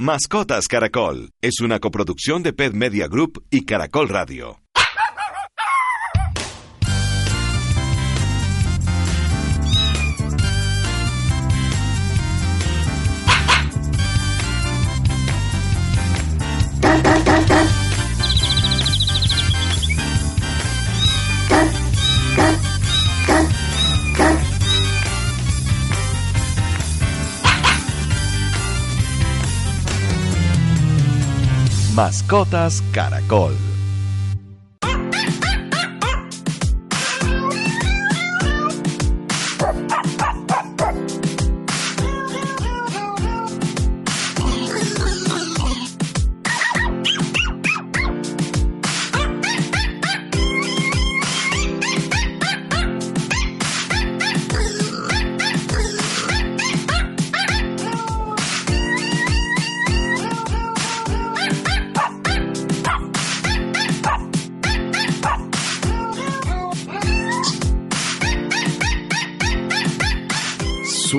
Mascotas Caracol es una coproducción de Pet Media Group y Caracol Radio. Mascotas Caracol.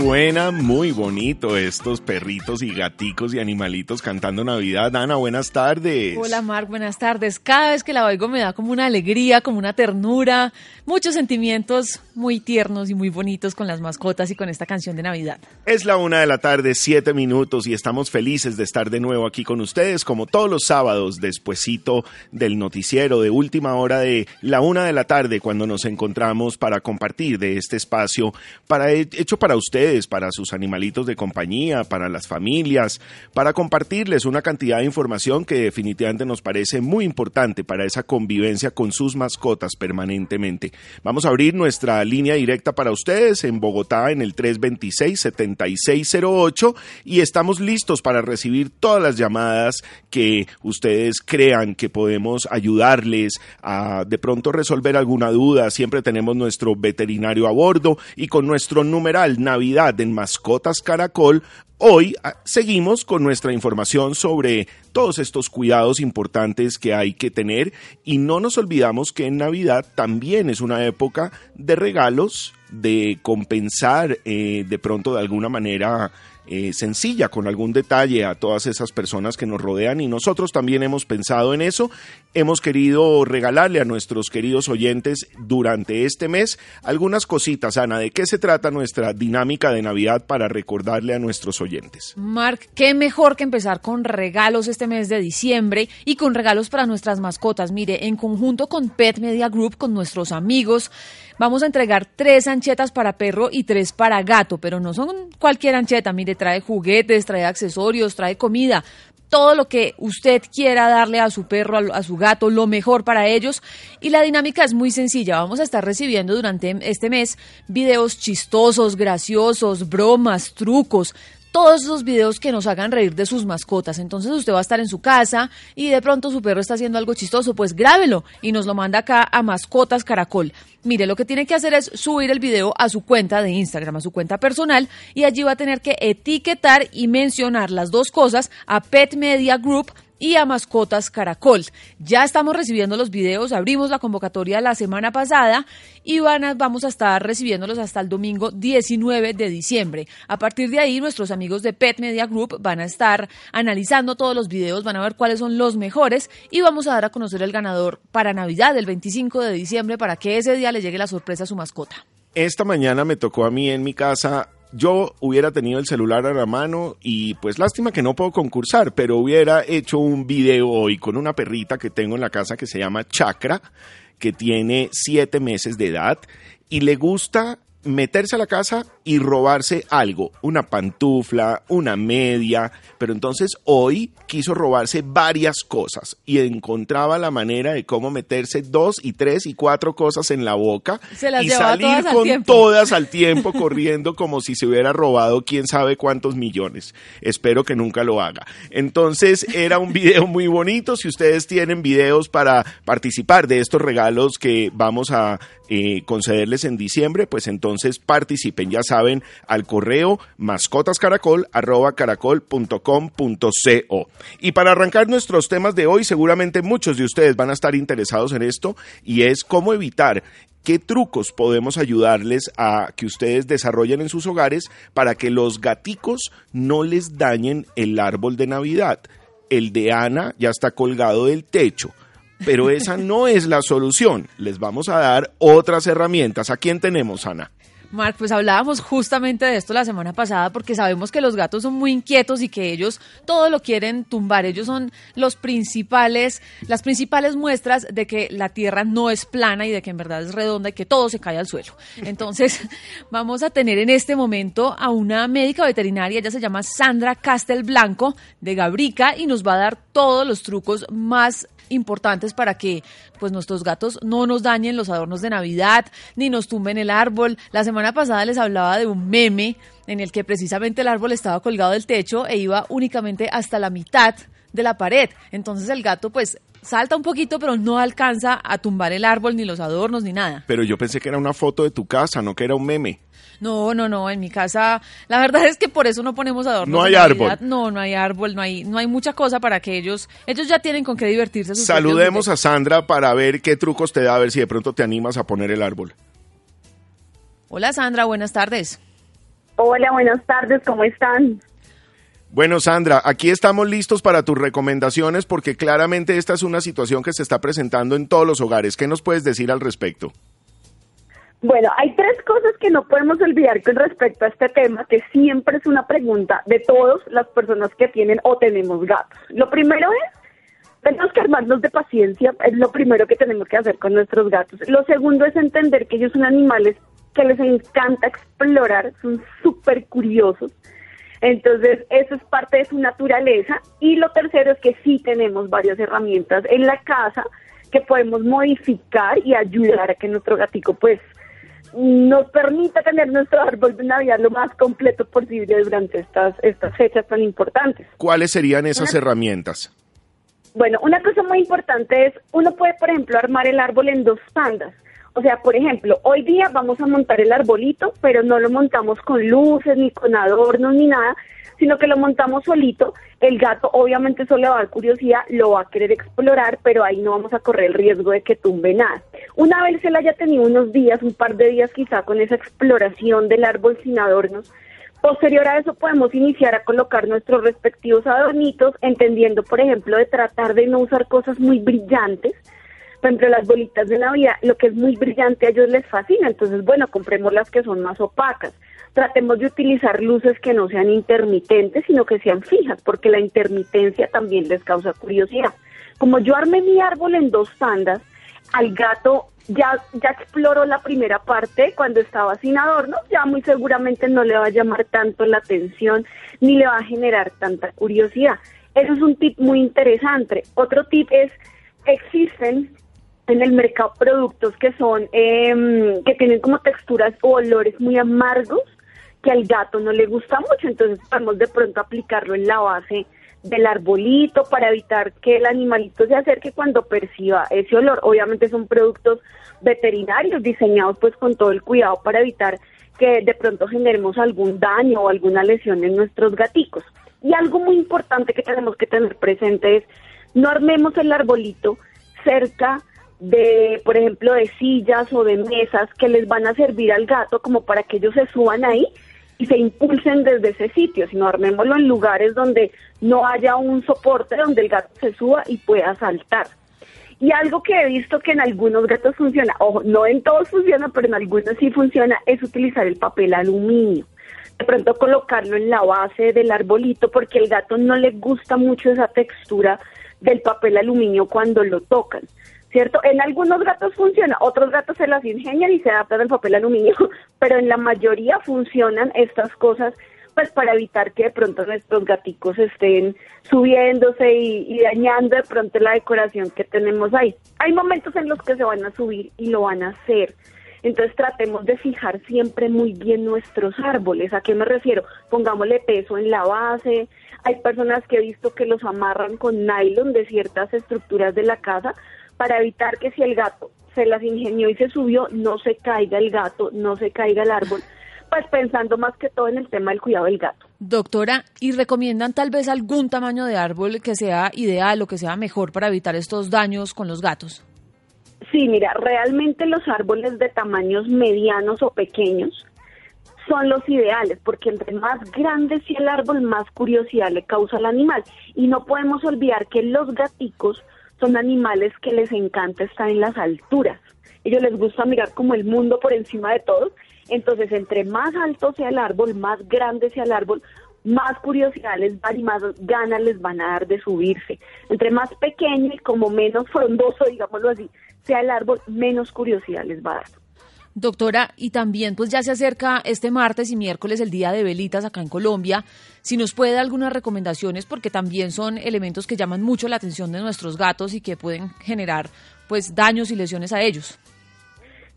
Suena muy bonito estos perritos y gaticos y animalitos cantando Navidad. Ana, buenas tardes. Hola, Marc, buenas tardes. Cada vez que la oigo me da como una alegría, como una ternura, muchos sentimientos muy tiernos y muy bonitos con las mascotas y con esta canción de Navidad. Es la una de la tarde, siete minutos, y estamos felices de estar de nuevo aquí con ustedes, como todos los sábados, despuesito del noticiero de última hora de la una de la tarde, cuando nos encontramos para compartir de este espacio para, hecho para ustedes para sus animalitos de compañía, para las familias, para compartirles una cantidad de información que definitivamente nos parece muy importante para esa convivencia con sus mascotas permanentemente. Vamos a abrir nuestra línea directa para ustedes en Bogotá en el 326-7608 y estamos listos para recibir todas las llamadas que ustedes crean que podemos ayudarles a de pronto resolver alguna duda. Siempre tenemos nuestro veterinario a bordo y con nuestro numeral Navidad en Mascotas Caracol, hoy ah, seguimos con nuestra información sobre todos estos cuidados importantes que hay que tener y no nos olvidamos que en Navidad también es una época de regalos, de compensar eh, de pronto de alguna manera eh, sencilla, con algún detalle a todas esas personas que nos rodean y nosotros también hemos pensado en eso. Hemos querido regalarle a nuestros queridos oyentes durante este mes algunas cositas. Ana, ¿de qué se trata nuestra dinámica de Navidad para recordarle a nuestros oyentes? Mark, qué mejor que empezar con regalos este mes de diciembre y con regalos para nuestras mascotas. Mire, en conjunto con Pet Media Group, con nuestros amigos, vamos a entregar tres anchetas para perro y tres para gato, pero no son cualquier ancheta, mire, trae juguetes, trae accesorios, trae comida, todo lo que usted quiera darle a su perro, a, su gato, lo mejor para ellos. Y la dinámica es muy sencilla. Vamos a estar recibiendo durante este mes videos chistosos, graciosos, bromas, trucos todos esos videos que nos hagan reír de sus mascotas. Entonces usted va a estar en su casa y de pronto su perro está haciendo algo chistoso, pues grábelo y nos lo manda acá a Mascotas Caracol. Mire, lo que tiene que hacer es subir el video a su cuenta de Instagram, a su cuenta personal, y allí va a tener que etiquetar y mencionar las dos cosas a Pet Media Group y a Mascotas Caracol. Ya estamos recibiendo los videos, abrimos la convocatoria la semana pasada y van vamos a estar recibiéndolos hasta el domingo 19 de diciembre. A partir de ahí, nuestros amigos de Pet Media Group van a estar analizando todos los videos, van a ver cuáles son los mejores y vamos a dar a conocer el ganador para Navidad, el 25 de diciembre, para que ese día le llegue la sorpresa a su mascota. Esta mañana me tocó a mí en mi casa yo hubiera tenido el celular a la mano y pues lástima que no puedo concursar, pero hubiera hecho un video hoy con una perrita que tengo en la casa que se llama Chakra, que tiene siete meses de edad y le gusta meterse a la casa y robarse algo, una pantufla, una media, pero entonces hoy quiso robarse varias cosas y encontraba la manera de cómo meterse dos y tres y cuatro cosas en la boca y salir con todas al tiempo corriendo como si se hubiera robado quién sabe cuántos millones. Espero que nunca lo haga. Entonces era un video muy bonito. Si ustedes tienen videos para participar de estos regalos que vamos a eh, concederles en diciembre, pues entonces participen, ya saben, al correo mascotascaracol.caracol.com.co. Y para arrancar nuestros temas de hoy, seguramente muchos de ustedes van a estar interesados en esto y es cómo evitar ¿Qué trucos podemos ayudarles a que ustedes desarrollen en sus hogares para que los gaticos no les dañen el árbol de Navidad? El de Ana ya está colgado del techo pero esa no es la solución. Les vamos a dar otras herramientas. ¿A quién tenemos, Ana? Marc, pues hablábamos justamente de esto la semana pasada porque sabemos que los gatos son muy inquietos y que ellos todo lo quieren tumbar. Ellos son los principales, las principales muestras de que la tierra no es plana y de que en verdad es redonda y que todo se cae al suelo. Entonces, vamos a tener en este momento a una médica veterinaria, ella se llama Sandra Castelblanco de Gabrica y nos va a dar todos los trucos más importantes para que pues nuestros gatos no nos dañen los adornos de Navidad ni nos tumben el árbol. La semana pasada les hablaba de un meme en el que precisamente el árbol estaba colgado del techo e iba únicamente hasta la mitad de la pared. Entonces el gato pues salta un poquito, pero no alcanza a tumbar el árbol, ni los adornos, ni nada. Pero yo pensé que era una foto de tu casa, no que era un meme. No, no, no, en mi casa, la verdad es que por eso no ponemos adornos. No hay árbol. No, no hay árbol, no hay, no hay mucha cosa para que ellos, ellos ya tienen con qué divertirse. Saludemos a Sandra para ver qué trucos te da, a ver si de pronto te animas a poner el árbol. Hola Sandra, buenas tardes. Hola, buenas tardes, ¿cómo están? Bueno, Sandra, aquí estamos listos para tus recomendaciones porque claramente esta es una situación que se está presentando en todos los hogares. ¿Qué nos puedes decir al respecto? Bueno, hay tres cosas que no podemos olvidar con respecto a este tema, que siempre es una pregunta de todas las personas que tienen o tenemos gatos. Lo primero es, tenemos que armarnos de paciencia, es lo primero que tenemos que hacer con nuestros gatos. Lo segundo es entender que ellos son animales que les encanta explorar, son súper curiosos. Entonces, eso es parte de su naturaleza. Y lo tercero es que sí tenemos varias herramientas en la casa que podemos modificar y ayudar a que nuestro gatico pues nos permita tener nuestro árbol de Navidad lo más completo posible durante estas, estas fechas tan importantes. ¿Cuáles serían esas herramientas? Bueno, una cosa muy importante es, uno puede, por ejemplo, armar el árbol en dos tandas. O sea, por ejemplo, hoy día vamos a montar el arbolito, pero no lo montamos con luces, ni con adornos, ni nada, sino que lo montamos solito. El gato obviamente solo le va a dar curiosidad, lo va a querer explorar, pero ahí no vamos a correr el riesgo de que tumbe nada. Una vez le haya tenido unos días, un par de días quizá con esa exploración del árbol sin adornos, Posterior a eso podemos iniciar a colocar nuestros respectivos adornitos, entendiendo, por ejemplo, de tratar de no usar cosas muy brillantes. Por ejemplo, las bolitas de Navidad, lo que es muy brillante a ellos les fascina, entonces, bueno, compremos las que son más opacas tratemos de utilizar luces que no sean intermitentes, sino que sean fijas, porque la intermitencia también les causa curiosidad. Como yo armé mi árbol en dos tandas, al gato ya, ya exploró la primera parte cuando estaba sin adornos, ya muy seguramente no le va a llamar tanto la atención ni le va a generar tanta curiosidad. Eso es un tip muy interesante. Otro tip es, existen en el mercado productos que son, eh, que tienen como texturas o olores muy amargos que al gato no le gusta mucho, entonces podemos de pronto aplicarlo en la base del arbolito para evitar que el animalito se acerque cuando perciba ese olor. Obviamente son productos veterinarios diseñados pues con todo el cuidado para evitar que de pronto generemos algún daño o alguna lesión en nuestros gaticos. Y algo muy importante que tenemos que tener presente es no armemos el arbolito cerca de, por ejemplo, de sillas o de mesas que les van a servir al gato como para que ellos se suban ahí y se impulsen desde ese sitio, sino armémoslo en lugares donde no haya un soporte donde el gato se suba y pueda saltar. Y algo que he visto que en algunos gatos funciona, ojo, no en todos funciona, pero en algunos sí funciona, es utilizar el papel aluminio. De pronto colocarlo en la base del arbolito porque el gato no le gusta mucho esa textura del papel aluminio cuando lo tocan. ¿Cierto? En algunos gatos funciona, otros gatos se las ingenian y se adaptan al papel aluminio, pero en la mayoría funcionan estas cosas pues para evitar que de pronto nuestros gaticos estén subiéndose y, dañando de pronto la decoración que tenemos ahí. Hay momentos en los que se van a subir y lo van a hacer. Entonces tratemos de fijar siempre muy bien nuestros árboles. ¿A qué me refiero? Pongámosle peso en la base. Hay personas que he visto que los amarran con nylon de ciertas estructuras de la casa para evitar que si el gato se las ingenió y se subió, no se caiga el gato, no se caiga el árbol pues pensando más que todo en el tema del cuidado del gato. Doctora, ¿y recomiendan tal vez algún tamaño de árbol que sea ideal o que sea mejor para evitar estos daños con los gatos? Sí, mira, realmente los árboles de tamaños medianos o pequeños son los ideales, porque entre más grande sea el árbol, más curiosidad le causa al animal. Y no podemos olvidar que los gaticos son animales que les encanta estar en las alturas. Ellos les gusta mirar como el mundo por encima de todos entonces, entre más alto sea el árbol, más grande sea el árbol, más curiosidad les van y más ganas les van a dar de subirse. Entre más pequeño y como menos frondoso, digámoslo así, sea el árbol, menos curiosidad les va a dar. Doctora, y también pues ya se acerca este martes y miércoles el día de velitas acá en Colombia. Si nos puede dar algunas recomendaciones porque también son elementos que llaman mucho la atención de nuestros gatos y que pueden generar pues daños y lesiones a ellos.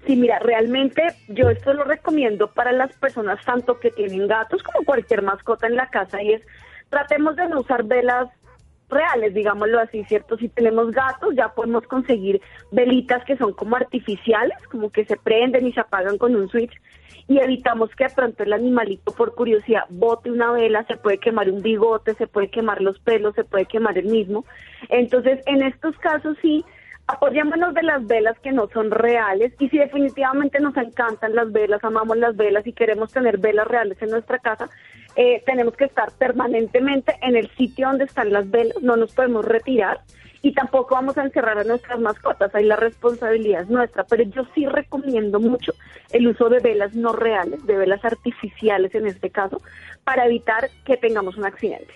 Sí, mira, realmente yo esto lo recomiendo para las personas tanto que tienen gatos como cualquier mascota en la casa y es tratemos de no usar velas reales, digámoslo así, ¿cierto? Si tenemos gatos ya podemos conseguir velitas que son como artificiales, como que se prenden y se apagan con un switch y evitamos que de pronto el animalito por curiosidad bote una vela, se puede quemar un bigote, se puede quemar los pelos, se puede quemar el mismo. Entonces, en estos casos sí apoyémonos de las velas que no son reales y si definitivamente nos encantan las velas, amamos las velas y queremos tener velas reales en nuestra casa, eh, tenemos que estar permanentemente en el sitio donde están las velas, no nos podemos retirar y tampoco vamos a encerrar a nuestras mascotas, ahí la responsabilidad es nuestra, pero yo sí recomiendo mucho el uso de velas no reales, de velas artificiales en este caso, para evitar que tengamos un accidente.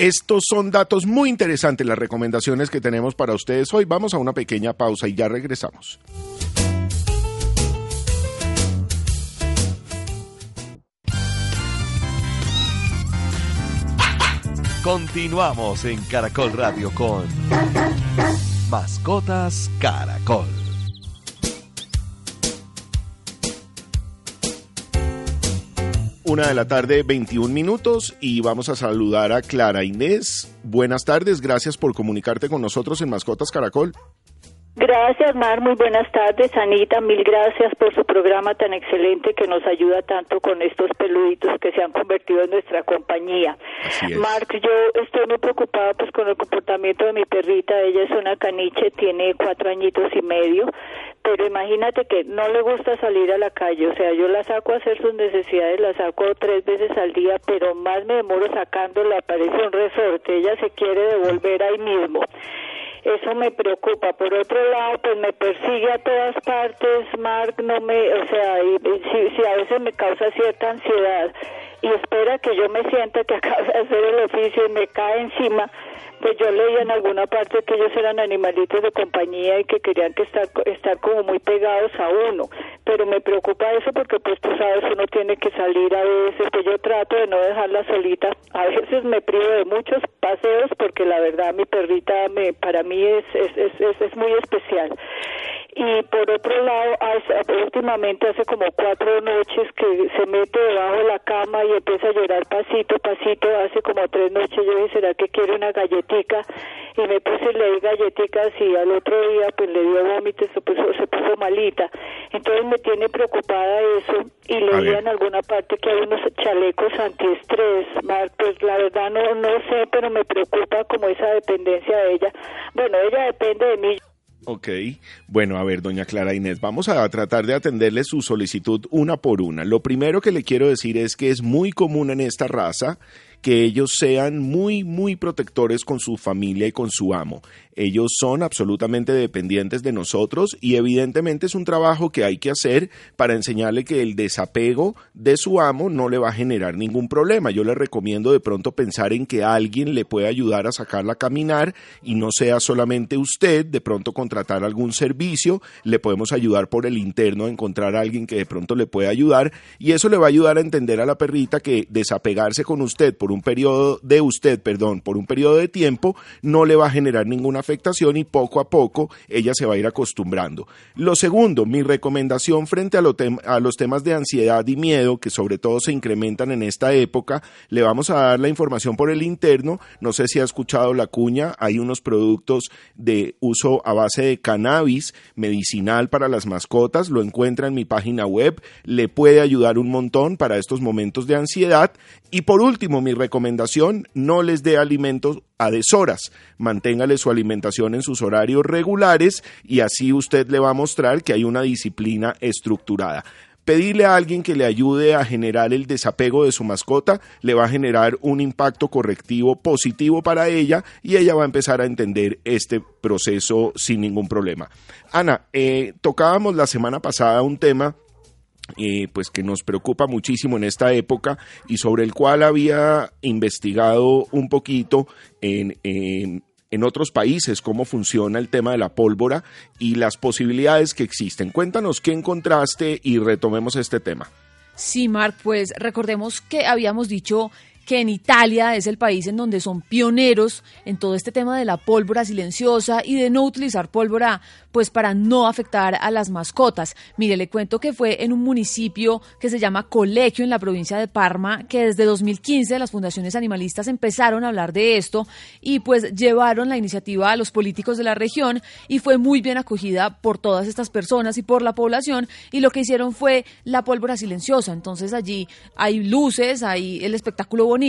Estos son datos muy interesantes, las recomendaciones que tenemos para ustedes hoy. Vamos a una pequeña pausa y ya regresamos. Continuamos en Caracol Radio con Mascotas Caracol. Una de la tarde, 21 minutos, y vamos a saludar a Clara Inés. Buenas tardes, gracias por comunicarte con nosotros en Mascotas Caracol. Gracias, Mar. Muy buenas tardes, Anita. Mil gracias por su programa tan excelente que nos ayuda tanto con estos peluditos que se han convertido en nuestra compañía. Mark, yo estoy muy preocupada pues con el comportamiento de mi perrita. Ella es una caniche, tiene cuatro añitos y medio pero imagínate que no le gusta salir a la calle, o sea, yo la saco a hacer sus necesidades, la saco tres veces al día, pero más me demoro sacándola, aparece un resorte, ella se quiere devolver ahí mismo. Eso me preocupa. Por otro lado, pues me persigue a todas partes, Mark, no me, o sea, y, si, si a veces me causa cierta ansiedad y espera que yo me sienta que acabo de hacer el oficio y me cae encima, pues yo leía en alguna parte que ellos eran animalitos de compañía y que querían que estar, estar como muy pegados a uno, pero me preocupa eso porque pues tú sabes uno tiene que salir a veces, pues yo trato de no dejarla solita, a veces me privo de muchos paseos porque la verdad mi perrita me para mí es es, es, es muy especial y por otro lado últimamente hace como cuatro noches que se mete debajo de la cama y empieza a llorar pasito pasito hace como tres noches. Yo dije será que quiere una galletica y me puse le di galletitas y al otro día pues le dio vómito se puso, se puso malita. Entonces me tiene preocupada eso y leía en alguna parte que hay unos chalecos antiestrés pues la verdad no no sé pero me preocupa como esa dependencia de ella. Bueno ella depende de mí Ok, bueno, a ver, doña Clara Inés, vamos a tratar de atenderle su solicitud una por una. Lo primero que le quiero decir es que es muy común en esta raza que ellos sean muy, muy protectores con su familia y con su amo. Ellos son absolutamente dependientes de nosotros y evidentemente es un trabajo que hay que hacer para enseñarle que el desapego de su amo no le va a generar ningún problema. Yo le recomiendo de pronto pensar en que alguien le puede ayudar a sacarla a caminar y no sea solamente usted, de pronto contratar algún servicio, le podemos ayudar por el interno a encontrar a alguien que de pronto le pueda ayudar y eso le va a ayudar a entender a la perrita que desapegarse con usted un periodo de usted, perdón, por un periodo de tiempo no le va a generar ninguna afectación y poco a poco ella se va a ir acostumbrando. Lo segundo, mi recomendación frente a, a los temas de ansiedad y miedo, que sobre todo se incrementan en esta época, le vamos a dar la información por el interno. No sé si ha escuchado la cuña, hay unos productos de uso a base de cannabis medicinal para las mascotas, lo encuentra en mi página web, le puede ayudar un montón para estos momentos de ansiedad. Y por último, mi recomendación, no les dé alimentos a deshoras. Manténgale su alimentación en sus horarios regulares y así usted le va a mostrar que hay una disciplina estructurada. Pedirle a alguien que le ayude a generar el desapego de su mascota le va a generar un impacto correctivo positivo para ella y ella va a empezar a entender este proceso sin ningún problema. Ana, eh, tocábamos la semana pasada un tema eh, pues que nos preocupa muchísimo en esta época y sobre el cual había investigado un poquito en, en, otros países cómo funciona el tema de la pólvora y las posibilidades que existen. Cuéntanos qué encontraste y retomemos este tema. Sí, Mark, pues recordemos que habíamos dicho que en Italia es el país en donde son pioneros en todo este tema de la pólvora silenciosa y de no utilizar pólvora pues para no afectar a las mascotas. Mire, le cuento que fue en un municipio que se llama Colegio en la provincia de Parma que desde 2015 las fundaciones animalistas empezaron a hablar de esto y pues llevaron la iniciativa a los políticos de la región y fue muy bien acogida por todas estas personas y por la población y lo que hicieron fue la pólvora silenciosa. Entonces allí hay luces, hay el espectáculo bonito,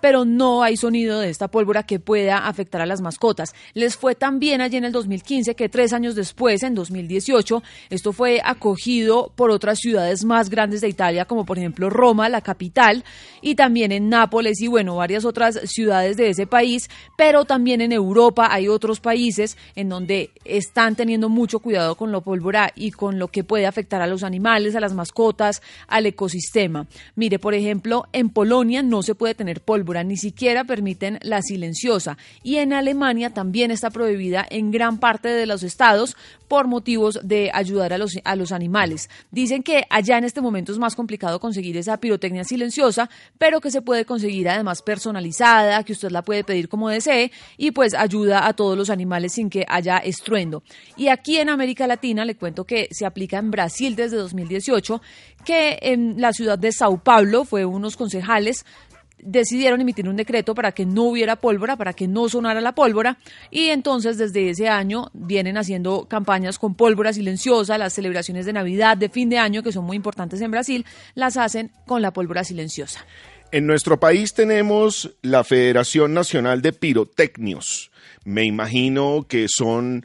pero no hay sonido de esta pólvora que pueda afectar a las mascotas. Les fue también allí en el 2015 que tres años después, en 2018, esto fue acogido por otras ciudades más grandes de Italia, como por ejemplo Roma, la capital, y también en Nápoles y bueno, varias otras ciudades de ese país, pero también en Europa hay otros países en donde están teniendo mucho cuidado con la pólvora y con lo que puede afectar a los animales, a las mascotas, al ecosistema. Mire, por ejemplo, en Polonia no se puede tener pólvora, ni siquiera permiten la silenciosa. Y en Alemania también está prohibida en gran parte de los estados por motivos de ayudar a los, a los animales. Dicen que allá en este momento es más complicado conseguir esa pirotecnia silenciosa, pero que se puede conseguir además personalizada, que usted la puede pedir como desee y pues ayuda a todos los animales sin que haya estruendo. Y aquí en América Latina le cuento que se aplica en Brasil desde 2018, que en la ciudad de Sao Paulo fue unos concejales decidieron emitir un decreto para que no hubiera pólvora, para que no sonara la pólvora, y entonces desde ese año vienen haciendo campañas con pólvora silenciosa, las celebraciones de Navidad, de fin de año, que son muy importantes en Brasil, las hacen con la pólvora silenciosa. En nuestro país tenemos la Federación Nacional de Pirotecnios. Me imagino que son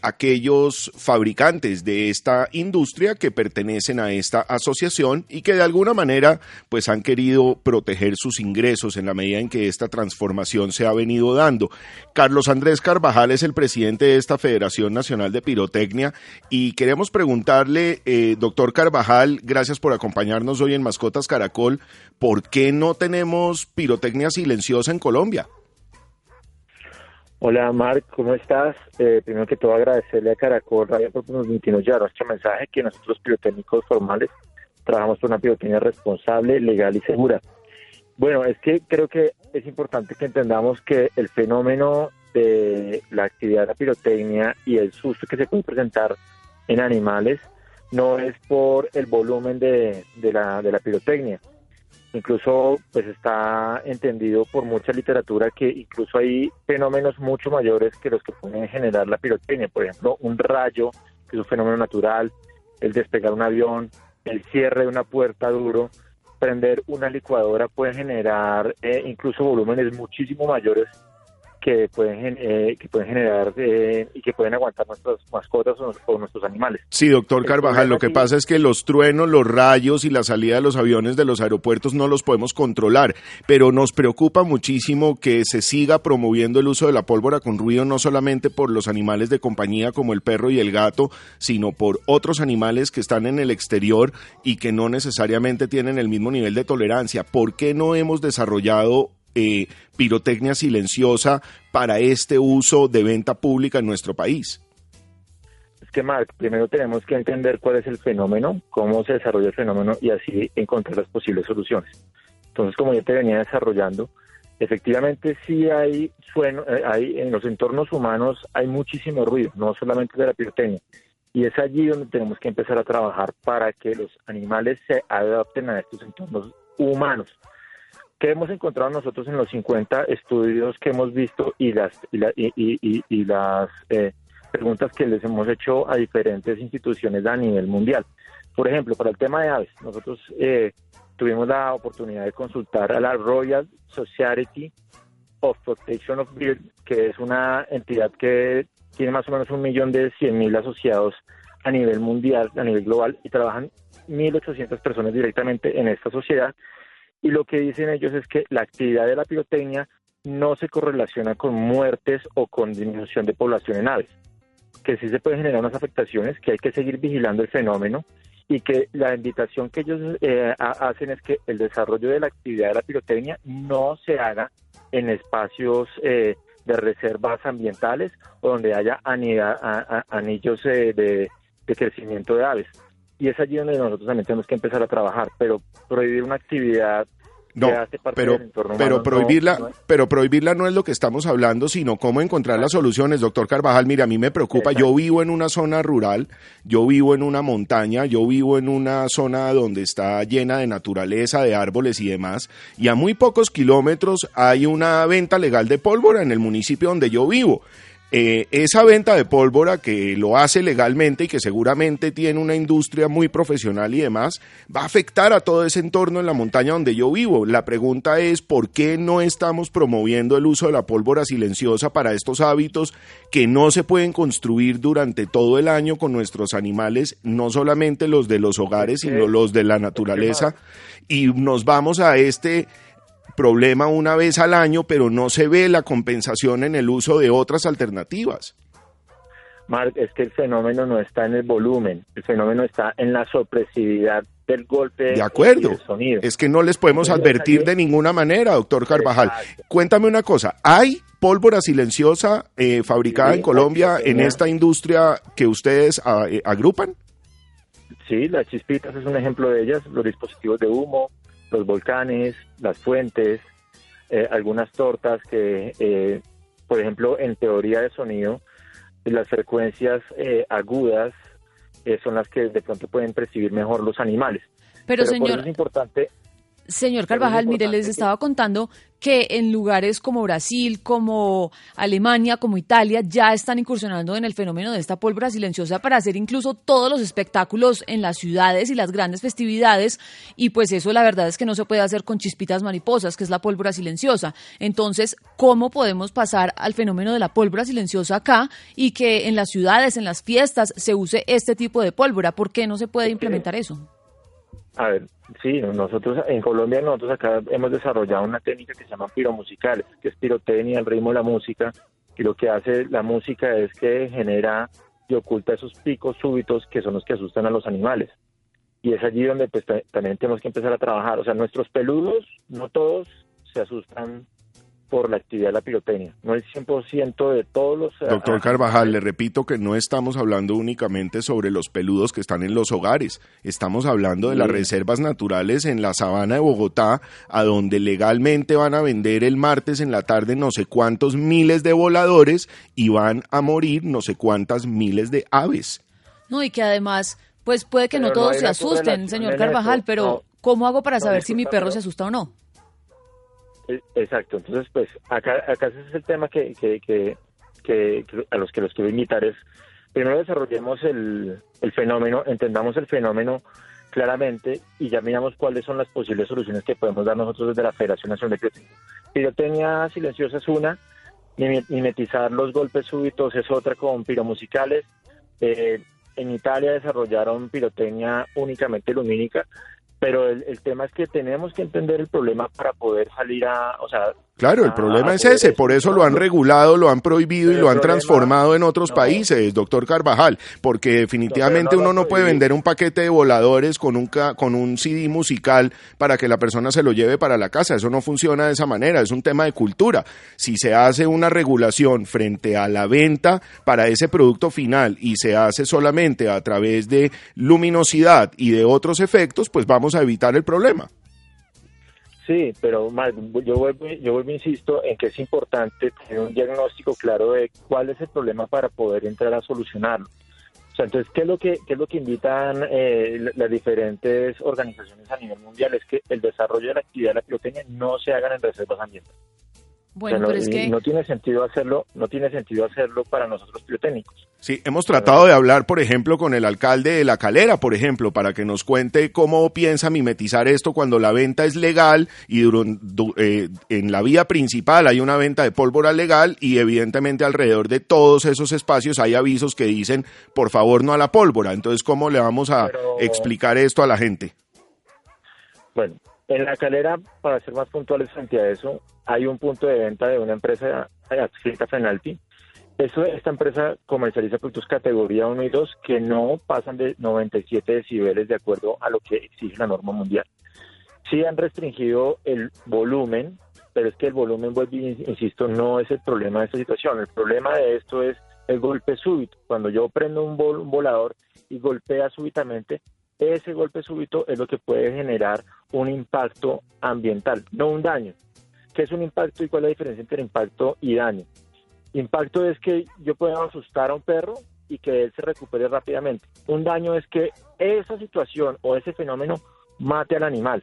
aquellos fabricantes de esta industria que pertenecen a esta asociación y que de alguna manera pues han querido proteger sus ingresos en la medida en que esta transformación se ha venido dando. Carlos Andrés Carvajal es el presidente de esta Federación Nacional de Pirotecnia y queremos preguntarle, eh, doctor Carvajal, gracias por acompañarnos hoy en Mascotas Caracol, ¿por qué no tenemos pirotecnia silenciosa en Colombia? Hola Marc, ¿cómo estás? Eh, primero que todo agradecerle a Caracol Radio por permitirnos llevar nuestro mensaje que nosotros pirotécnicos formales trabajamos por una pirotecnia responsable, legal y segura. Bueno, es que creo que es importante que entendamos que el fenómeno de la actividad de la pirotecnia y el susto que se puede presentar en animales no es por el volumen de, de, la, de la pirotecnia, Incluso pues está entendido por mucha literatura que incluso hay fenómenos mucho mayores que los que pueden generar la pirotecnia. Por ejemplo, un rayo, que es un fenómeno natural, el despegar un avión, el cierre de una puerta duro, prender una licuadora puede generar eh, incluso volúmenes muchísimo mayores que pueden, eh, que pueden generar eh, y que pueden aguantar nuestras mascotas o, nuestros animales. Sí, doctor Carvajal, lo que pasa es que los truenos, los rayos y la salida de los aviones de los aeropuertos no los podemos controlar, pero nos preocupa muchísimo que se siga promoviendo el uso de la pólvora con ruido no solamente por los animales de compañía como el perro y el gato, sino por otros animales que están en el exterior y que no necesariamente tienen el mismo nivel de tolerancia. ¿Por qué no hemos desarrollado eh, pirotecnia silenciosa para este uso de venta pública en nuestro país? Es que, Mark, primero tenemos que entender cuál es el fenómeno, cómo se desarrolla el fenómeno y así encontrar las posibles soluciones. Entonces, como yo te venía desarrollando, efectivamente sí hay sueno, eh, hay en los entornos humanos hay muchísimo ruido, no solamente de la pirotecnia. Y es allí donde tenemos que empezar a trabajar para que los animales se adapten a estos entornos humanos. ¿Qué hemos encontrado nosotros en los 50 estudios que hemos visto y las, y, las eh, preguntas que les hemos hecho a diferentes instituciones a nivel mundial? Por ejemplo, para el tema de aves, nosotros eh, tuvimos la oportunidad de consultar a la Royal Society of Protection of Birds, que es una entidad que tiene más o menos un millón de cien mil asociados a nivel mundial, a nivel global, y trabajan 1.800 personas directamente en esta sociedad y lo que dicen ellos es que la actividad de la pirotecnia no se correlaciona con muertes o con disminución de población en aves, que sí se pueden generar unas afectaciones, que hay que seguir vigilando el fenómeno y que la invitación que ellos eh, hacen es que el desarrollo de la actividad de la pirotecnia no se haga en espacios eh, de reservas ambientales o donde haya anillos eh, de crecimiento de aves y es allí donde nosotros también tenemos que empezar a trabajar, pero prohibir una actividad no, pero, pero prohibirla, no, pero prohibirla no es lo que estamos hablando, sino cómo encontrar las soluciones, doctor Carvajal. Mira, a mí me preocupa. Yo vivo en una zona rural, yo vivo en una montaña, yo vivo en una zona donde está llena de naturaleza, de árboles y demás, y a muy pocos kilómetros hay una venta legal de pólvora en el municipio donde yo vivo. Eh, esa venta de pólvora que lo hace legalmente y que seguramente tiene una industria muy profesional y demás, va a afectar a todo ese entorno en la montaña donde yo vivo. La pregunta es, ¿por qué no estamos promoviendo el uso de la pólvora silenciosa para estos hábitos que no se pueden construir durante todo el año con nuestros animales, no solamente los de los hogares, sino los de la naturaleza? Y nos vamos a este problema una vez al año, pero no se ve la compensación en el uso de otras alternativas. Mark, es que el fenómeno no está en el volumen, el fenómeno está en la sorpresividad del golpe de acuerdo. sonido. Es que no les podemos advertir de ninguna manera, doctor Carvajal. Cuéntame una cosa, ¿hay pólvora silenciosa eh, fabricada en Colombia en esta industria que ustedes ah, eh, agrupan? Sí, las chispitas es un ejemplo de ellas, los dispositivos de humo, los volcanes, las fuentes, eh, algunas tortas que, eh, por ejemplo, en teoría de sonido, las frecuencias eh, agudas son las que de pronto pueden percibir mejor los animales. Pero, señor, es importante Señor Carvajal, mire, les estaba contando que en lugares como Brasil, como Alemania, como Italia, ya están incursionando en el fenómeno de esta pólvora silenciosa para hacer incluso todos los espectáculos en las ciudades y las grandes festividades. Y pues eso la verdad es que no se puede hacer con chispitas mariposas, que es la pólvora silenciosa. Entonces, ¿cómo podemos pasar al fenómeno de la pólvora silenciosa acá y que en las ciudades, en las fiestas, se use este tipo de pólvora? ¿Por qué no se puede implementar eso? A ver, sí, nosotros en Colombia nosotros acá hemos desarrollado una técnica que se llama piromusical, que es pirotecnia, el ritmo de la música, y lo que hace la música es que genera y oculta esos picos súbitos que son los que asustan a los animales. Y es allí donde pues, también tenemos que empezar a trabajar. O sea, nuestros peludos, no todos se asustan por la actividad de la pirotecnia. No el 100% de todos los... Eh, Doctor Carvajal, le repito que no estamos hablando únicamente sobre los peludos que están en los hogares. Estamos hablando de las reservas naturales en la sabana de Bogotá, a donde legalmente van a vender el martes en la tarde no sé cuántos miles de voladores y van a morir no sé cuántas miles de aves. No, y que además, pues puede que no todos se asusten, señor Carvajal, pero ¿cómo hago para saber si mi perro se asusta o no? E, exacto, entonces pues acá, acá ese es el tema que, que, que, a los que los quiero invitar es, primero desarrollemos el, el fenómeno, entendamos el fenómeno claramente y ya miramos cuáles son las posibles soluciones que podemos dar nosotros desde la Federación Nacional de. Pirotecnia silenciosa es una, Mimetizar los golpes súbitos es otra con piromusicales. Eh, en Italia desarrollaron pirotecnia únicamente lumínica, pero el, el, tema es que tenemos que entender el problema para poder salir a, o sea, Claro, el problema es ese, por eso lo han regulado, lo han prohibido y lo han transformado en otros países, doctor Carvajal, porque definitivamente uno no puede vender un paquete de voladores con un, con un CD musical para que la persona se lo lleve para la casa, eso no funciona de esa manera, es un tema de cultura. Si se hace una regulación frente a la venta para ese producto final y se hace solamente a través de luminosidad y de otros efectos, pues vamos a evitar el problema. Sí, pero yo vuelvo, yo vuelvo, insisto, en que es importante tener un diagnóstico claro de cuál es el problema para poder entrar a solucionarlo. O sea, entonces, ¿qué es lo que, qué es lo que invitan eh, las diferentes organizaciones a nivel mundial? Es que el desarrollo de la actividad de la pirotecnia no se hagan en reservas ambientales. Bueno, pero es que... No tiene sentido hacerlo, no tiene sentido hacerlo para nosotros biotécnicos. Sí, hemos tratado de hablar, por ejemplo, con el alcalde de La Calera, por ejemplo, para que nos cuente cómo piensa mimetizar esto cuando la venta es legal y eh, en la vía principal hay una venta de pólvora legal y evidentemente alrededor de todos esos espacios hay avisos que dicen, por favor, no a la pólvora. Entonces, ¿cómo le vamos a explicar esto a la gente? Bueno, en La Calera, para ser más puntuales frente a eso, hay un punto de venta de una empresa adscrita a Fenalti. Eso, esta empresa comercializa productos categoría 1 y 2 que no pasan de 97 decibeles de acuerdo a lo que exige la norma mundial. Sí han restringido el volumen, pero es que el volumen, vuelvo insisto, no es el problema de esta situación. El problema de esto es el golpe súbito. Cuando yo prendo un, un volador y golpea súbitamente, ese golpe súbito es lo que puede generar un impacto ambiental, no un daño. ¿Qué es un impacto y cuál es la diferencia entre impacto y daño? Impacto es que yo puedo asustar a un perro y que él se recupere rápidamente. Un daño es que esa situación o ese fenómeno mate al animal.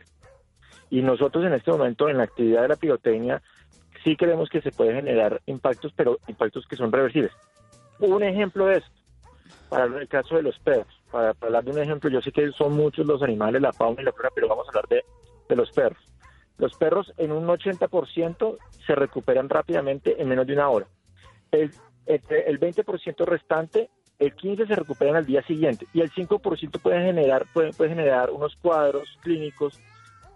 Y nosotros en este momento en la actividad de la pirotecnia sí creemos que se puede generar impactos, pero impactos que son reversibles. Un ejemplo es, para el caso de los perros, para, hablar de un ejemplo, yo sé que son muchos los animales, la fauna y la flora, pero vamos a hablar de, los perros. Los perros en un 80% se recuperan rápidamente en menos de una hora. El, el 20% restante, el 15% se recuperan al día siguiente y el 5% puede generar, puede, puede generar unos cuadros clínicos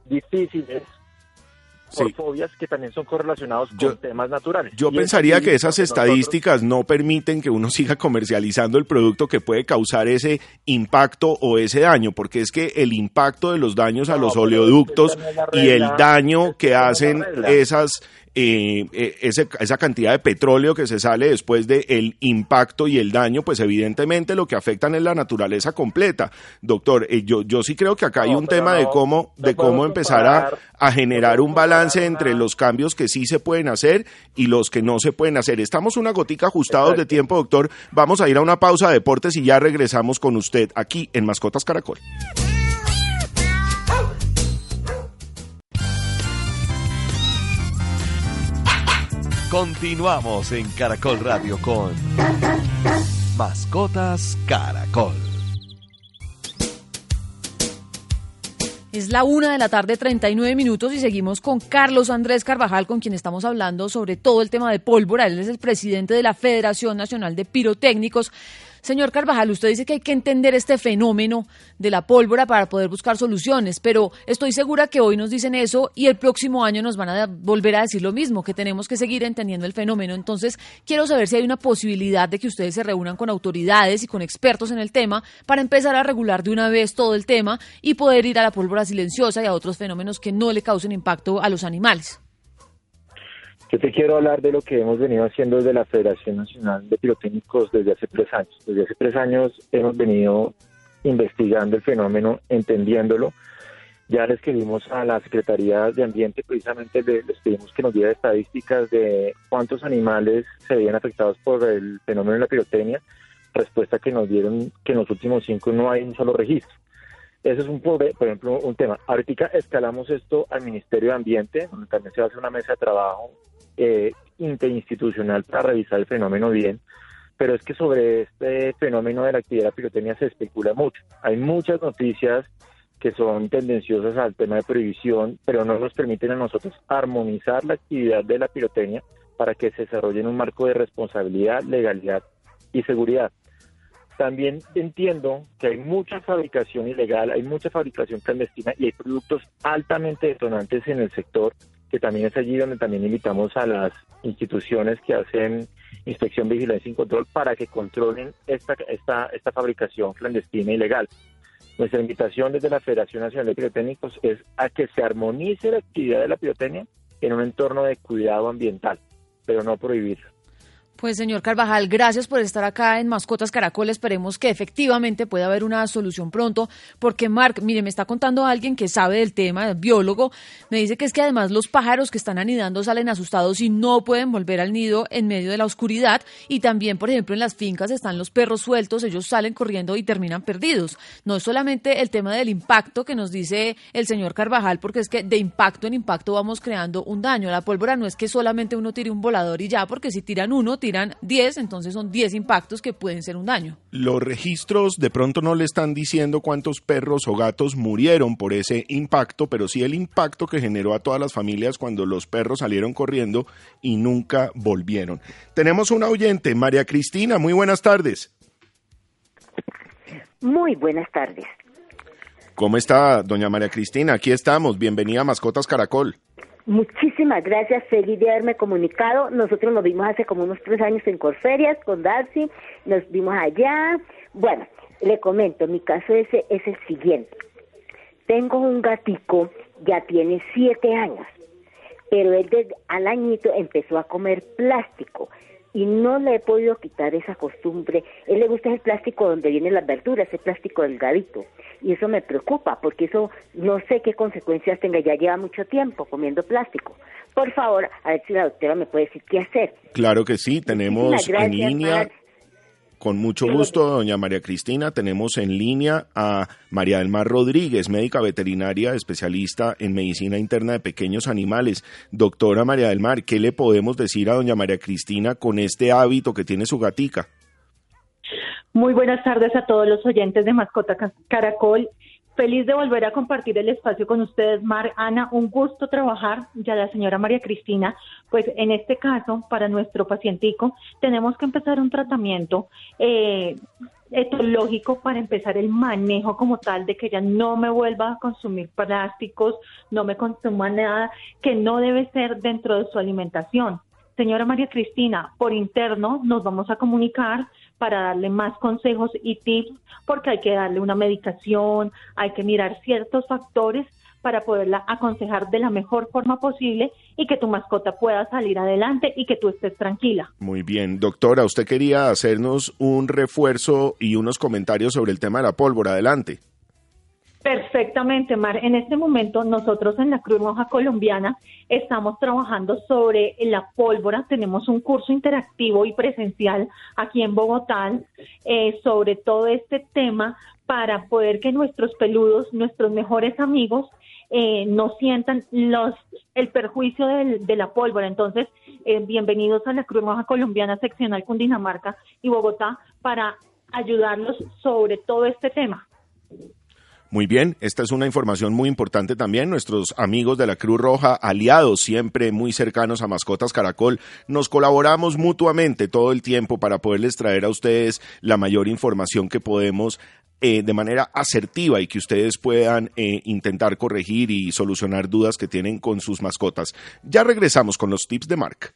difíciles por fobias que también son correlacionados con temas naturales. Yo pensaría que esas estadísticas no permiten que uno siga comercializando el producto que puede causar ese impacto o ese daño, porque es que el impacto de los daños a los oleoductos y el daño que hacen esas eh, eh esa cantidad de petróleo que se sale después del el impacto y el daño, pues evidentemente lo que afectan es la naturaleza completa. Doctor, eh, yo, yo sí creo que acá hay un tema de cómo, de cómo empezar a, a generar un balance entre los cambios que sí se pueden hacer y los que no se pueden hacer. Estamos una gotica ajustados de tiempo, doctor. Vamos a ir a una pausa de deportes y ya regresamos con usted aquí en Mascotas Caracol. Continuamos en Caracol Radio con Mascotas Caracol. Es la una de la tarde, 39 minutos, y seguimos con Carlos Andrés Carvajal, con quien estamos hablando sobre todo el tema de pólvora. Él es el presidente de la Federación Nacional de Pirotécnicos. Señor Carvajal, usted dice que hay que entender este fenómeno de la pólvora para poder buscar soluciones, pero estoy segura que hoy nos dicen eso y el próximo año nos van a volver a decir lo mismo, que tenemos que seguir entendiendo el fenómeno. Entonces, quiero saber si hay una posibilidad de que ustedes se reúnan con autoridades y con expertos en el tema para empezar a regular de una vez todo el tema y poder ir a la pólvora silenciosa y a otros fenómenos que no le causen impacto a los animales. Yo te quiero hablar de lo que hemos venido haciendo desde la Federación Nacional de Pirotécnicos desde hace tres años. Desde hace tres años hemos venido investigando el fenómeno, entendiéndolo. Ya le escribimos a la Secretaría de Ambiente, precisamente les pedimos que nos diera estadísticas de cuántos animales se veían afectados por el fenómeno de la pirotecnia. Respuesta que nos dieron que en los últimos cinco no hay un solo registro. Ese es un, por ejemplo, un tema. Ahorita escalamos esto al Ministerio de Ambiente, donde también se va a hacer una mesa de trabajo eh, interinstitucional para revisar el fenómeno bien, pero es que sobre este fenómeno de la actividad pirotecnia se especula mucho. Hay muchas noticias que son tendenciosas al tema de prohibición, pero no nos permiten a nosotros armonizar la actividad de la pirotecnia para que se desarrolle en un marco de responsabilidad, legalidad y seguridad. También entiendo que hay mucha fabricación ilegal, hay mucha fabricación clandestina y hay productos altamente detonantes en el sector, que también es allí donde también invitamos a las instituciones que hacen inspección, vigilancia y control para que controlen esta, esta, esta fabricación clandestina ilegal. Nuestra invitación desde la Federación Nacional de Pirotécnicos es a que se armonice la actividad de la pirotecnia en un entorno de cuidado ambiental, pero no prohibir. Pues señor Carvajal, gracias por estar acá en Mascotas Caracol. Esperemos que efectivamente pueda haber una solución pronto, porque Mark, mire, me está contando alguien que sabe del tema, biólogo, me dice que es que además los pájaros que están anidando salen asustados y no pueden volver al nido en medio de la oscuridad. Y también, por ejemplo, en las fincas están los perros sueltos, ellos salen corriendo y terminan perdidos. No es solamente el tema del impacto que nos dice el señor Carvajal, porque es que de impacto en impacto vamos creando un daño. La pólvora no es que solamente uno tire un volador y ya, porque si tiran uno, tiran 10, entonces son 10 impactos que pueden ser un daño. Los registros de pronto no le están diciendo cuántos perros o gatos murieron por ese impacto, pero sí el impacto que generó a todas las familias cuando los perros salieron corriendo y nunca volvieron. Tenemos una oyente, María Cristina, muy buenas tardes. Muy buenas tardes. ¿Cómo está, doña María Cristina? Aquí estamos. Bienvenida a Mascotas Caracol. Muchísimas gracias, feliz de haberme comunicado. Nosotros nos vimos hace como unos tres años en Corferias con Darcy, nos vimos allá. Bueno, le comento, mi caso es, es el siguiente. Tengo un gatico, ya tiene siete años, pero él desde al añito empezó a comer plástico y no le he podido quitar esa costumbre. él le gusta el plástico donde vienen las verduras, ese plástico delgadito. Y eso me preocupa, porque eso no sé qué consecuencias tenga. Ya lleva mucho tiempo comiendo plástico. Por favor, a ver si la doctora me puede decir qué hacer. Claro que sí, tenemos en línea. Con mucho gusto, doña María Cristina. Tenemos en línea a María del Mar Rodríguez, médica veterinaria, especialista en medicina interna de pequeños animales. Doctora María del Mar, ¿qué le podemos decir a doña María Cristina con este hábito que tiene su gatica? Muy buenas tardes a todos los oyentes de Mascota Caracol Feliz de volver a compartir el espacio con ustedes, Mar, Ana, un gusto trabajar, ya la señora María Cristina, pues en este caso, para nuestro pacientico, tenemos que empezar un tratamiento eh, etológico para empezar el manejo como tal de que ella no me vuelva a consumir plásticos, no me consuma nada que no debe ser dentro de su alimentación. Señora María Cristina, por interno nos vamos a comunicar para darle más consejos y tips, porque hay que darle una medicación, hay que mirar ciertos factores para poderla aconsejar de la mejor forma posible y que tu mascota pueda salir adelante y que tú estés tranquila. Muy bien, doctora, usted quería hacernos un refuerzo y unos comentarios sobre el tema de la pólvora. Adelante. Perfectamente, Mar. En este momento nosotros en la Cruz Roja Colombiana estamos trabajando sobre la pólvora. Tenemos un curso interactivo y presencial aquí en Bogotá eh, sobre todo este tema para poder que nuestros peludos, nuestros mejores amigos, eh, no sientan los el perjuicio de la pólvora. Entonces, eh, bienvenidos a la Cruz Roja Colombiana seccional Cundinamarca y Bogotá para ayudarlos sobre todo este tema. Muy bien, esta es una información muy importante también. Nuestros amigos de la Cruz Roja, aliados siempre muy cercanos a Mascotas Caracol, nos colaboramos mutuamente todo el tiempo para poderles traer a ustedes la mayor información que podemos eh, de manera asertiva y que ustedes puedan eh, intentar corregir y solucionar dudas que tienen con sus mascotas. Ya regresamos con los tips de Mark.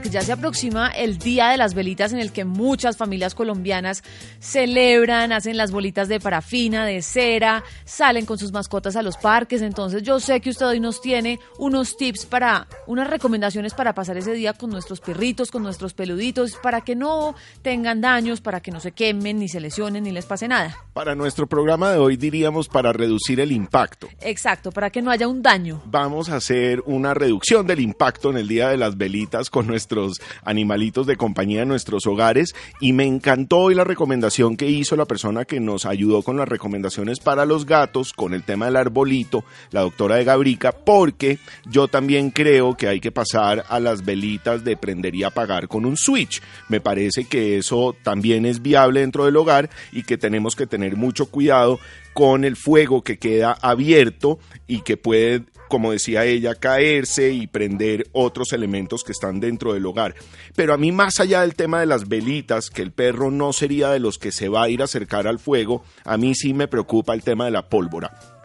Ya se aproxima el Día de las Velitas en el que muchas familias colombianas celebran, hacen las bolitas de parafina, de cera, salen con sus mascotas a los parques. Entonces yo sé que usted hoy nos tiene unos tips para, unas recomendaciones para pasar ese día con nuestros perritos, con nuestros peluditos, para que no tengan daños, para que no se quemen, ni se lesionen, ni les pase nada. Para nuestro programa de hoy diríamos para reducir el impacto. Exacto, para que no haya un daño. Vamos a hacer una reducción del impacto en el Día de las Velitas con nuestro nuestros animalitos de compañía en nuestros hogares y me encantó hoy la recomendación que hizo la persona que nos ayudó con las recomendaciones para los gatos con el tema del arbolito, la doctora de Gabrica, porque yo también creo que hay que pasar a las velitas de prender y apagar con un switch. Me parece que eso también es viable dentro del hogar y que tenemos que tener mucho cuidado con el fuego que queda abierto y que puede como decía ella, caerse y prender otros elementos que están dentro del hogar. Pero a mí más allá del tema de las velitas, que el perro no sería de los que se va a ir a acercar al fuego, a mí sí me preocupa el tema de la pólvora.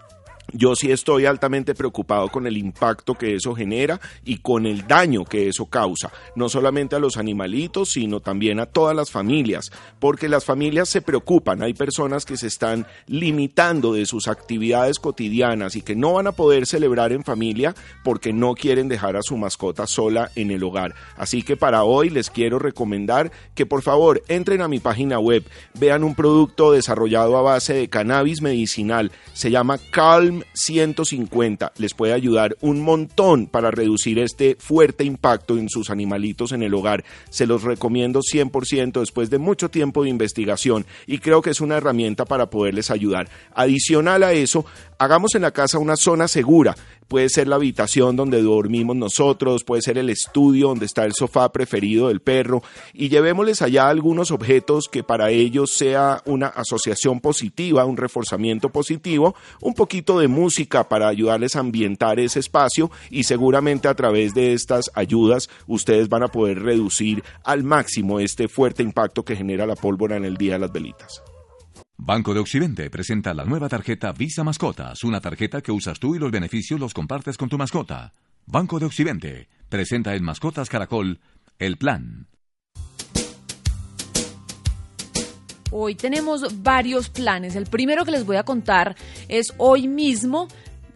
Yo sí estoy altamente preocupado con el impacto que eso genera y con el daño que eso causa, no solamente a los animalitos, sino también a todas las familias, porque las familias se preocupan, hay personas que se están limitando de sus actividades cotidianas y que no van a poder celebrar en familia porque no quieren dejar a su mascota sola en el hogar. Así que para hoy les quiero recomendar que por favor entren a mi página web, vean un producto desarrollado a base de cannabis medicinal, se llama Calm 150 les puede ayudar un montón para reducir este fuerte impacto en sus animalitos en el hogar. Se los recomiendo 100% después de mucho tiempo de investigación y creo que es una herramienta para poderles ayudar. Adicional a eso, hagamos en la casa una zona segura puede ser la habitación donde dormimos nosotros, puede ser el estudio donde está el sofá preferido del perro y llevémosles allá algunos objetos que para ellos sea una asociación positiva, un reforzamiento positivo, un poquito de música para ayudarles a ambientar ese espacio y seguramente a través de estas ayudas ustedes van a poder reducir al máximo este fuerte impacto que genera la pólvora en el día de las velitas. Banco de Occidente presenta la nueva tarjeta Visa Mascotas, una tarjeta que usas tú y los beneficios los compartes con tu mascota. Banco de Occidente presenta en Mascotas Caracol el plan. Hoy tenemos varios planes. El primero que les voy a contar es hoy mismo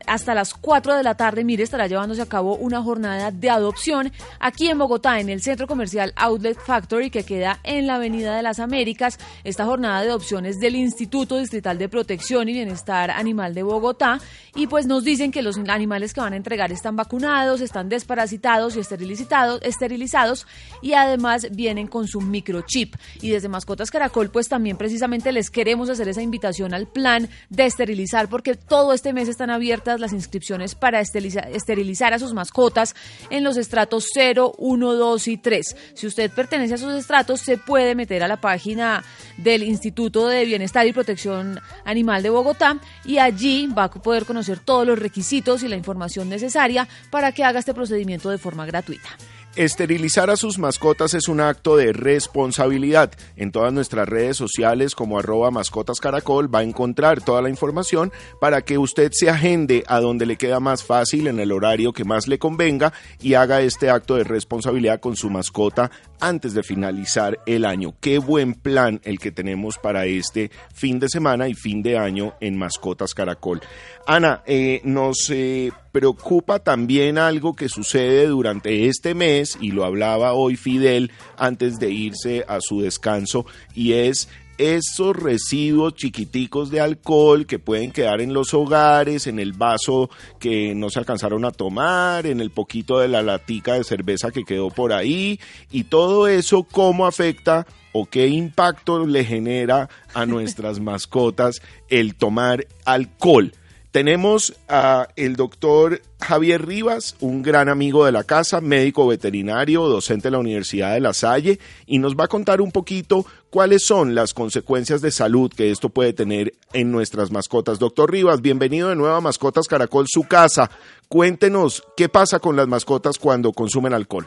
hasta las 4 de la tarde, mire, estará llevándose a cabo una jornada de adopción aquí en Bogotá, en el centro comercial Outlet Factory, que queda en la Avenida de las Américas. Esta jornada de adopción es del Instituto Distrital de Protección y Bienestar Animal de Bogotá. Y pues nos dicen que los animales que van a entregar están vacunados, están desparasitados y esterilizados, esterilizados y además vienen con su microchip. Y desde Mascotas Caracol, pues también precisamente les queremos hacer esa invitación al plan de esterilizar, porque todo este mes están abiertas las inscripciones para esterilizar a sus mascotas en los estratos 0, 1, 2 y 3. Si usted pertenece a esos estratos, se puede meter a la página del Instituto de Bienestar y Protección Animal de Bogotá y allí va a poder conocer todos los requisitos y la información necesaria para que haga este procedimiento de forma gratuita. Esterilizar a sus mascotas es un acto de responsabilidad. En todas nuestras redes sociales como arroba mascotascaracol va a encontrar toda la información para que usted se agende a donde le queda más fácil en el horario que más le convenga y haga este acto de responsabilidad con su mascota antes de finalizar el año. Qué buen plan el que tenemos para este fin de semana y fin de año en Mascotas Caracol. Ana, eh, nos... Eh, preocupa también algo que sucede durante este mes, y lo hablaba hoy Fidel antes de irse a su descanso, y es esos residuos chiquiticos de alcohol que pueden quedar en los hogares, en el vaso que no se alcanzaron a tomar, en el poquito de la latica de cerveza que quedó por ahí, y todo eso cómo afecta o qué impacto le genera a nuestras mascotas el tomar alcohol. Tenemos a el doctor Javier Rivas, un gran amigo de la casa, médico veterinario, docente de la Universidad de La Salle, y nos va a contar un poquito cuáles son las consecuencias de salud que esto puede tener en nuestras mascotas. Doctor Rivas, bienvenido de nuevo a Mascotas Caracol, su casa. Cuéntenos qué pasa con las mascotas cuando consumen alcohol.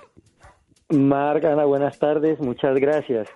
Margana, buenas tardes, muchas gracias.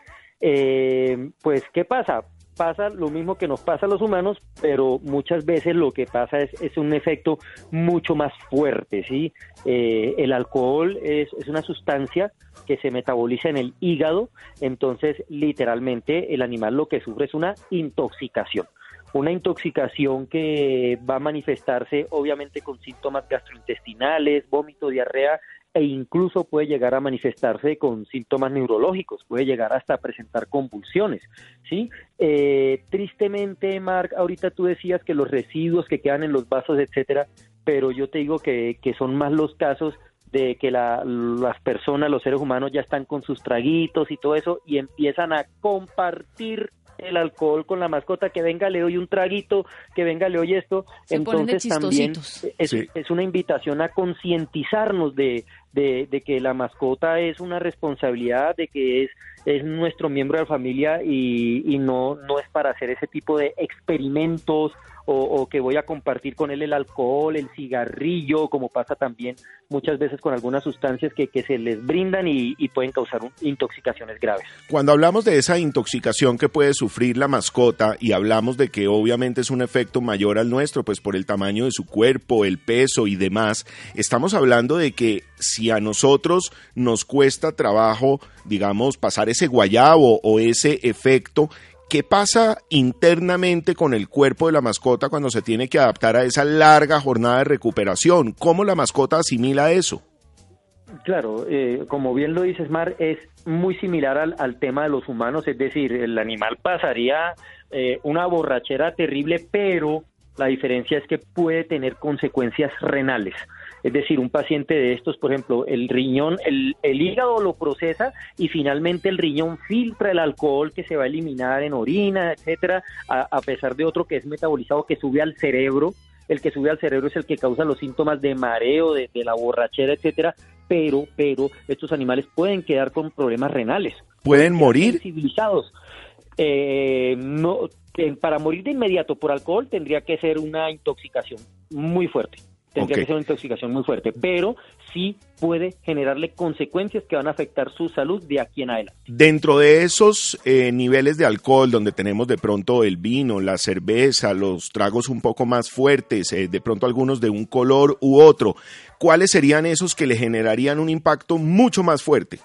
Eh, pues, ¿qué pasa? Pasa lo mismo que nos pasa a los humanos, pero muchas veces lo que pasa es, es un efecto mucho más fuerte, ¿sí? Eh, el alcohol es, es una sustancia que se metaboliza en el hígado, entonces literalmente el animal lo que sufre es una intoxicación una intoxicación que va a manifestarse obviamente con síntomas gastrointestinales, vómito, diarrea e incluso puede llegar a manifestarse con síntomas neurológicos, puede llegar hasta a presentar convulsiones, ¿sí? Eh, tristemente, Mark, ahorita tú decías que los residuos que quedan en los vasos, etcétera, pero yo te digo que, que son más los casos de que la, las personas, los seres humanos ya están con sus traguitos y todo eso y empiezan a compartir el alcohol con la mascota, que venga, le doy un traguito, que venga, le doy esto. Entonces también es, es, una invitación a concientizarnos de, de, que la mascota es una responsabilidad, de que es, es nuestro miembro de la familia y, y no, no es para hacer ese tipo de experimentos o, que voy a compartir con él el alcohol, el cigarrillo, como pasa también muchas veces con algunas sustancias que, que se les brindan y, pueden causar intoxicaciones graves. Cuando hablamos de esa intoxicación que puede sufrir la mascota y hablamos de que obviamente es un efecto mayor al nuestro, pues por el tamaño de su cuerpo, el peso y demás, estamos hablando de que a nosotros nos cuesta trabajo, digamos, pasar ese guayabo o ese efecto, ¿Qué pasa internamente con el cuerpo de la mascota cuando se tiene que adaptar a esa larga jornada de recuperación? ¿Cómo la mascota asimila eso? Claro, eh, como bien lo dices, Mar, es muy similar al, tema de los humanos, es decir, el animal pasaría eh, una borrachera terrible, pero la diferencia es que puede tener consecuencias renales. Es decir, un paciente de estos, por ejemplo, el riñón, el, hígado lo procesa y finalmente el riñón filtra el alcohol que se va a eliminar en orina, etcétera, a, pesar de otro que es metabolizado que sube al cerebro. El que sube al cerebro es el que causa los síntomas de mareo, de, la borrachera, etcétera. Pero, pero estos animales pueden quedar con problemas renales. ¿Pueden morir? Civilizados. Eh, no, para morir de inmediato por alcohol tendría que ser una intoxicación muy fuerte. Tendría que ser una intoxicación muy fuerte, pero sí puede generarle consecuencias que van a afectar su salud de aquí en adelante. Dentro de esos eh, niveles de alcohol, donde tenemos de pronto el vino, la cerveza, los tragos un poco más fuertes, eh, de pronto algunos de un color u otro, ¿cuáles serían esos que le generarían un impacto mucho más fuerte?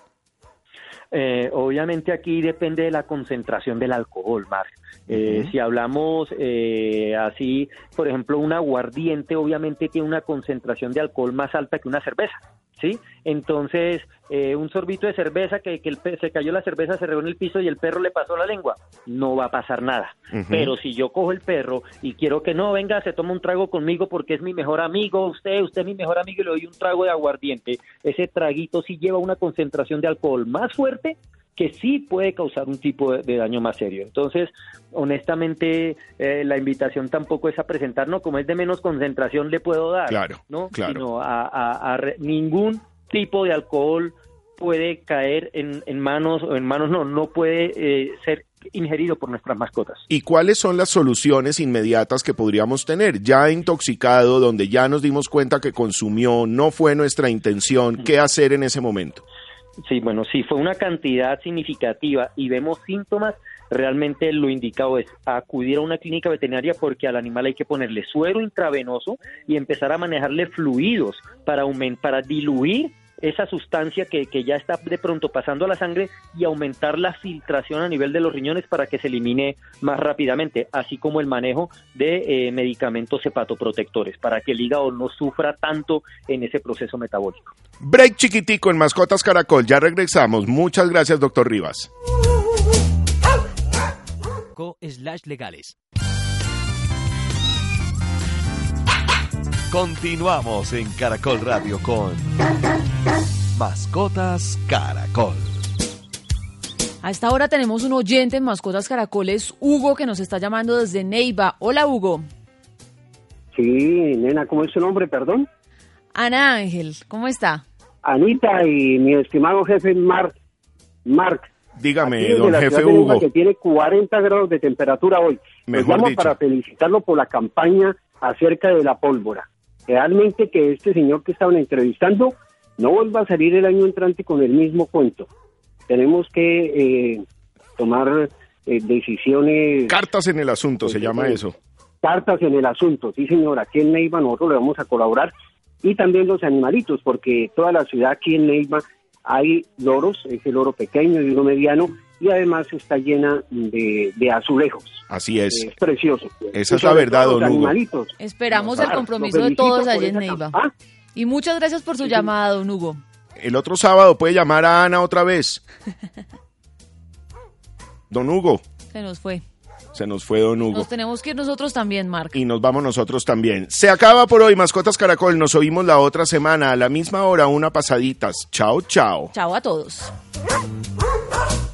Eh, obviamente aquí depende de la concentración del alcohol. Eh, si hablamos eh, así, por ejemplo, un aguardiente obviamente tiene una concentración de alcohol más alta que una cerveza. ¿Sí? Entonces, eh, un sorbito de cerveza, que, que el, se cayó la cerveza, se regó en el piso y el perro le pasó la lengua, no va a pasar nada. Pero si yo cojo el perro y quiero que no venga, se toma un trago conmigo porque es mi mejor amigo, usted, usted es mi mejor amigo y le doy un trago de aguardiente, ese traguito sí lleva una concentración de alcohol más fuerte que sí puede causar un tipo de, daño más serio. Entonces, honestamente, eh, la invitación tampoco es a presentarnos como es de menos concentración le puedo dar, claro, ¿no? Claro. Sino a, ningún tipo de alcohol puede caer en, manos, o en manos no, no puede eh, ser ingerido por nuestras mascotas. ¿Y cuáles son las soluciones inmediatas que podríamos tener? Ya intoxicado, donde ya nos dimos cuenta que consumió, no fue nuestra intención, ¿qué hacer en ese momento? Sí, bueno, si fue una cantidad significativa y vemos síntomas, realmente lo indicado es acudir a una clínica veterinaria porque al animal hay que ponerle suero intravenoso y empezar a manejarle fluidos para, para diluir esa sustancia que, que, ya está de pronto pasando a la sangre y aumentar la filtración a nivel de los riñones para que se elimine más rápidamente, así como el manejo de eh, medicamentos hepatoprotectores para que el hígado no sufra tanto en ese proceso metabólico. Break chiquitico en Mascotas Caracol, ya regresamos. Muchas gracias, doctor Rivas. legales. Continuamos en Caracol Radio con Mascotas Caracol. A esta hora tenemos un oyente en Mascotas Caracoles, Hugo, que nos está llamando desde Neiva. Hola, Hugo. Sí, nena, ¿cómo es su nombre, perdón? Ana Ángel, ¿cómo está? Anita y mi estimado jefe Mark. Mark. Dígame, don jefe Hugo. Que tiene 40 grados de temperatura hoy. Mejor llamo para felicitarlo por la campaña acerca de la pólvora realmente que este señor que estaban entrevistando no vuelva a salir el año entrante con el mismo cuento. Tenemos que eh, tomar eh, decisiones... Cartas en el asunto, se llama eso. Cartas en el asunto, sí señor, aquí en Neiva nosotros le vamos a colaborar y también los animalitos, porque toda la ciudad aquí en Neiva hay loros, es el loro pequeño y uno mediano, y además está llena de, azulejos. Así es. Es precioso. Esa es la verdad, don Hugo. Esperamos el compromiso de todos allí en Neiva. Y muchas gracias por su llamada, don Hugo. El otro sábado puede llamar a Ana otra vez. don Hugo. Se nos fue. Se nos fue Don Hugo. Nos tenemos que ir nosotros también, Mark. Y nos vamos nosotros también. Se acaba por hoy, Mascotas Caracol. Nos oímos la otra semana a la misma hora, una pasaditas. Chao, chao. Chao a todos.